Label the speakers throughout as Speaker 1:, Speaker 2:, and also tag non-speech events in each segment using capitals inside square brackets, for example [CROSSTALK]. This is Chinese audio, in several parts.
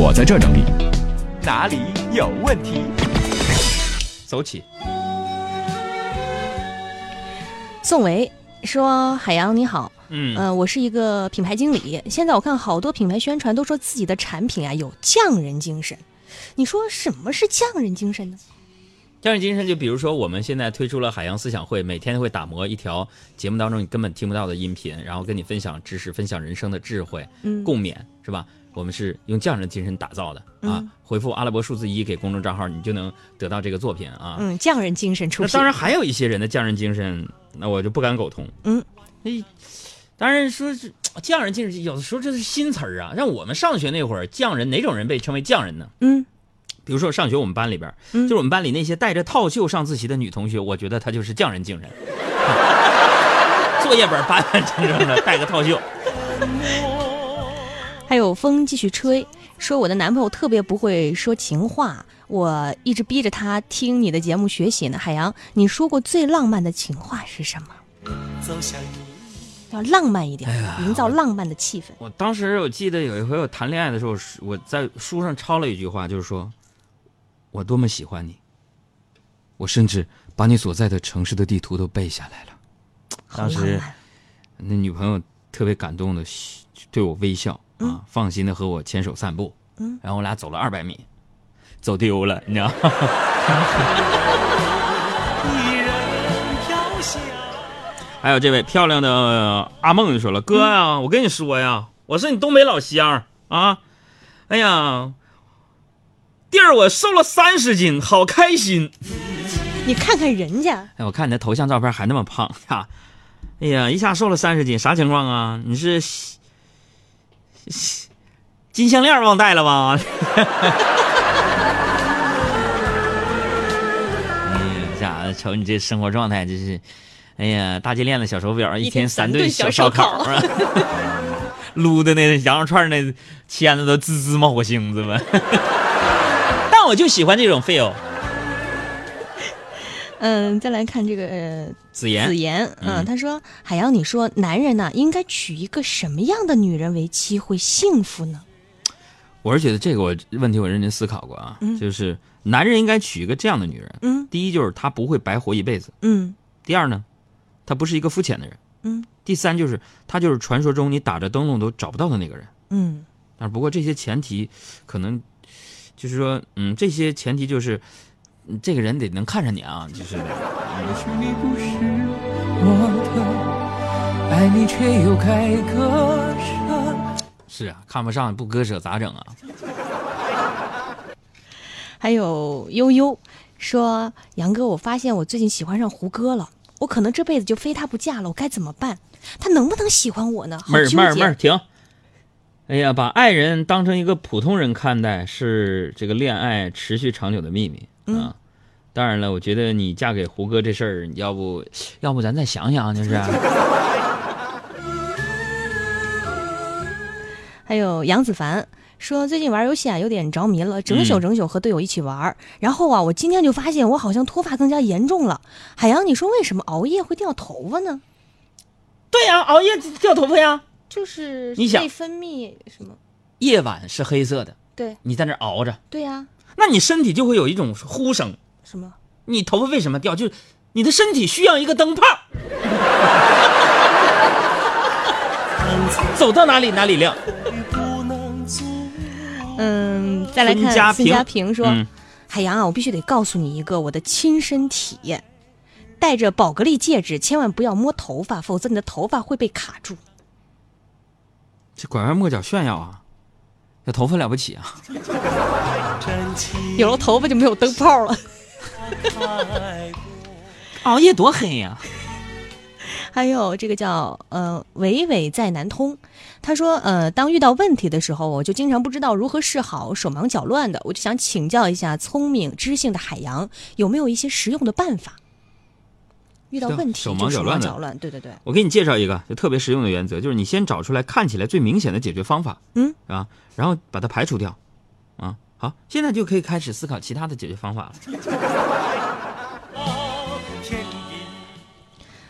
Speaker 1: 我在这儿整理。
Speaker 2: 哪里有问题？
Speaker 3: 走起。
Speaker 4: 宋维说：“海洋你好，
Speaker 3: 嗯，
Speaker 4: 呃，我是一个品牌经理。现在我看好多品牌宣传都说自己的产品啊有匠人精神，你说什么是匠人精神呢？
Speaker 3: 匠人精神就比如说我们现在推出了海洋思想会，每天会打磨一条节目当中你根本听不到的音频，然后跟你分享知识、分享人生的智慧、
Speaker 4: 嗯
Speaker 3: 共勉，是吧？我们是用匠人精神打造的啊！
Speaker 4: 嗯
Speaker 3: 回复阿拉伯数字一给公众账号，你就能得到这个作品啊。
Speaker 4: 嗯，匠人精神出品。
Speaker 3: 那当然还有一些人的匠人精神，那我就不敢苟同。
Speaker 4: 嗯，
Speaker 3: 哎，当然说是匠人精神，有的时候这是新词儿啊。让我们上学那会儿，匠人哪种人被称为匠人呢？
Speaker 4: 嗯
Speaker 3: 比如说上学我们班里边，
Speaker 4: 嗯
Speaker 3: 就是我们班里那些带着套袖上自习的女同学，我觉得她就是匠人精神。[LAUGHS] 作业本板板正正的，带个套袖。
Speaker 4: 还有风继续吹，说我的男朋友特别不会说情话，我一直逼着他听你的节目学习呢。海洋，你说过最浪漫的情话是什么？
Speaker 2: 走向你，
Speaker 4: 要浪漫一点，
Speaker 3: 哎
Speaker 4: 营造浪漫的气氛。
Speaker 3: 我当时我记得有一回我谈恋爱的时候，我在书上抄了一句话，就是说，我多么喜欢你，我甚至把你所在的城市的地图都背下来了。
Speaker 4: 好
Speaker 3: 当时。那女朋友特别感动的对我微笑啊，放心的和我牵手散步，
Speaker 4: 嗯，
Speaker 3: 然后我俩走了二百米，走丢了，你知道。还有这位漂亮的呃阿梦就说了：“哥呀、我跟你说呀，我是你东北老乡啊，哎呀，弟儿我瘦了三十斤，好开心。
Speaker 4: 你看看人家，
Speaker 3: 哎，我看你的头像照片还那么胖呀，哎呀，一下瘦了三十斤，啥情况啊？你是 [LAUGHS] 金项链忘带了吧？[LAUGHS] 哎呀，家伙，瞅你这生活状态，真是，哎呀，大金链子、小手表，一天三顿小烧烤啊，[LAUGHS] 撸的那羊肉串那签子都滋滋冒火星子吧。但我就喜欢这种 feel。
Speaker 4: 嗯，再来看这个呃
Speaker 3: 子言
Speaker 4: 子，言，嗯，
Speaker 3: 嗯
Speaker 4: 他说海洋，你说男人呢应该娶一个什么样的女人为妻会幸福呢？[TSK]
Speaker 3: 我是觉得这个我问题我认真思考过啊，
Speaker 4: 嗯
Speaker 3: 就是男人应该娶一个这样的女人。
Speaker 4: 嗯
Speaker 3: 第一就是他不会白活一辈子，
Speaker 4: 嗯
Speaker 3: 第二呢，他不是一个肤浅的人，
Speaker 4: 嗯
Speaker 3: 第三就是他就是传说中你打着灯笼都找不到的那个人。
Speaker 4: 嗯
Speaker 3: 但是不过这些前提可能就是说，嗯，这些前提就是。嗯这个人得能看上你啊，就是
Speaker 2: 也许你不是我的，爱你却又该割舍。
Speaker 3: 是啊，看不上不割舍咋整啊？
Speaker 4: 还有悠悠说，杨哥，我发现我最近喜欢上胡歌了，我可能这辈子就非他不嫁了，我该怎么办？他能不能喜欢我呢？
Speaker 3: 妹儿妹儿妹儿，停！哎呀，把爱人当成一个普通人看待，是这个恋爱持续长久的秘密
Speaker 4: 嗯
Speaker 3: 啊。当然了，我觉得你嫁给胡歌这事儿，要不要不咱再想想，就是。[LAUGHS]
Speaker 4: 还有杨子凡说，最近玩游戏啊有点着迷了，整宿
Speaker 3: 嗯
Speaker 4: 整宿和队友一起玩儿。然后啊，我今天就发现我好像脱发更加严重了。海洋，你说为什么熬夜会掉头发呢？
Speaker 3: 对呀、熬夜掉头发呀。
Speaker 4: 就是
Speaker 3: 你想
Speaker 4: 内分泌什么？
Speaker 3: 夜晚是黑色的，
Speaker 4: 对
Speaker 3: 你在那熬着，
Speaker 4: 对呀、
Speaker 3: 那你身体就会有一种呼声。
Speaker 4: 什么？
Speaker 3: 你头发为什么掉？就是你的身体需要一个灯泡，[LAUGHS] 走到哪里哪里亮。
Speaker 4: 嗯，再来看孙
Speaker 3: 孙家平
Speaker 4: 家平说，
Speaker 3: 嗯
Speaker 4: 海洋啊，我必须得告诉你一个我的亲身体验，戴着宝格丽戒指，千万不要摸头发，否则你的头发会被卡住。
Speaker 3: 这拐弯抹角炫耀啊，这头发了不起啊！
Speaker 4: 有了头发就没有灯泡了。[LAUGHS]
Speaker 3: 熬夜多黑呀、[LAUGHS]
Speaker 4: 还有这个叫呃伟伟在南通，他说呃当遇到问题的时候，我就经常不知道如何是好，手忙脚乱的，我就想请教一下聪明知性的海洋有没有一些实用的办法。遇到问题
Speaker 3: 手忙脚乱的
Speaker 4: 对对对，
Speaker 3: 我给你介绍一个就特别实用的原则，就是你先找出来看起来最明显的解决方法，
Speaker 4: 嗯？
Speaker 3: 啊，然后把它排除掉，啊，好，现在就可以开始思考其他的解决方法了。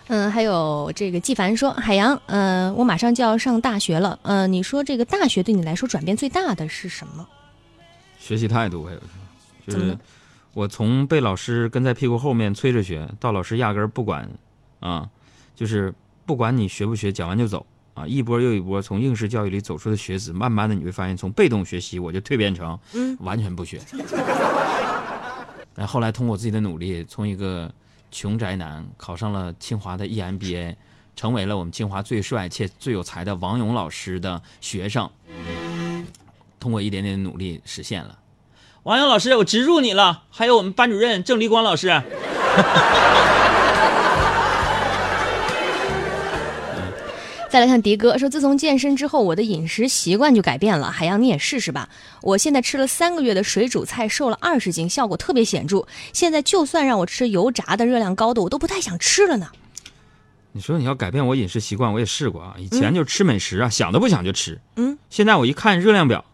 Speaker 4: 嗯，还有这个纪凡说，海洋，嗯、我马上就要上大学了，嗯、你说这个大学对你来说转变最大的是什么？
Speaker 3: 学习态度还有就是我从被老师跟在屁股后面催着学，到老师压根儿不管，啊，就是不管你学不学，讲完就走啊，一波又一波从应试教育里走出的学子，慢慢的你会发现，从被动学习我就蜕变成
Speaker 4: 嗯
Speaker 3: 完全不学。然 [LAUGHS] 后后来通过自己的努力，从一个穷宅男考上了清华的 E EMBA，成为了我们清华最帅且最有才的王勇老师的学生。通过一点点的努力实现了。王勇老师，我植入你了，还有我们班主任郑立光老师。[LAUGHS]
Speaker 4: 再来看迪哥说，自从健身之后，我的饮食习惯就改变了。海洋，你也试试吧。我现在吃了三个月的水煮菜，瘦了二十斤，效果特别显著。现在就算让我吃油炸的、热量高的，我都不太想吃了呢。
Speaker 3: 你说你要改变我饮食习惯，我也试过啊。以前就吃美食啊，想都不想就吃。
Speaker 4: 嗯，
Speaker 3: 现在我一看热量表，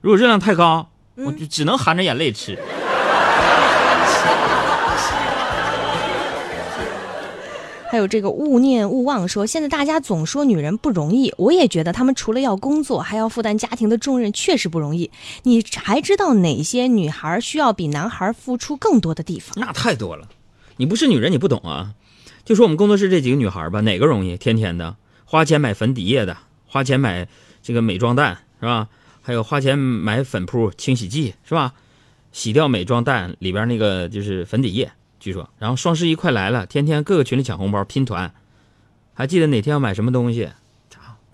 Speaker 3: 如果热量太高，
Speaker 4: 嗯
Speaker 3: 我就只能含着眼泪吃。
Speaker 4: 还有这个勿念勿忘说，现在大家总说女人不容易，我也觉得她们除了要工作，还要负担家庭的重任，确实不容易。你还知道哪些女孩需要比男孩付出更多的地方？
Speaker 3: 那太多了，你不是女人你不懂啊。就说我们工作室这几个女孩吧，哪个容易？天天的花钱买粉底液的，花钱买这个美妆蛋是吧？还有花钱买粉扑清洗剂是吧？洗掉美妆蛋里边那个就是粉底液，据说。然后双十一快来了，天天各个群里抢红包拼团，还记得哪天要买什么东西？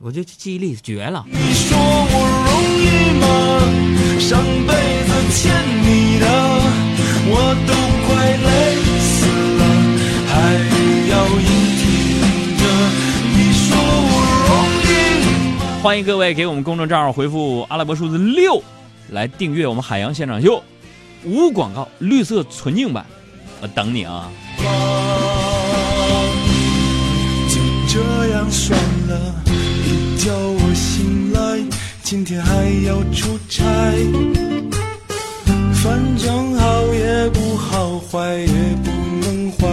Speaker 3: 我就记忆力绝了。
Speaker 2: 你说我容易吗？上辈子欠你的，我都快累死了，还要硬挺着。你说我容易吗？
Speaker 3: 欢迎各位给我们公众账号回复阿拉伯数字六，来订阅我们海洋现场秀，无广告绿色纯净版，我等你啊！
Speaker 2: 就这样算了，一觉我醒来，今天还要出差。反正好也不好，坏也不能坏。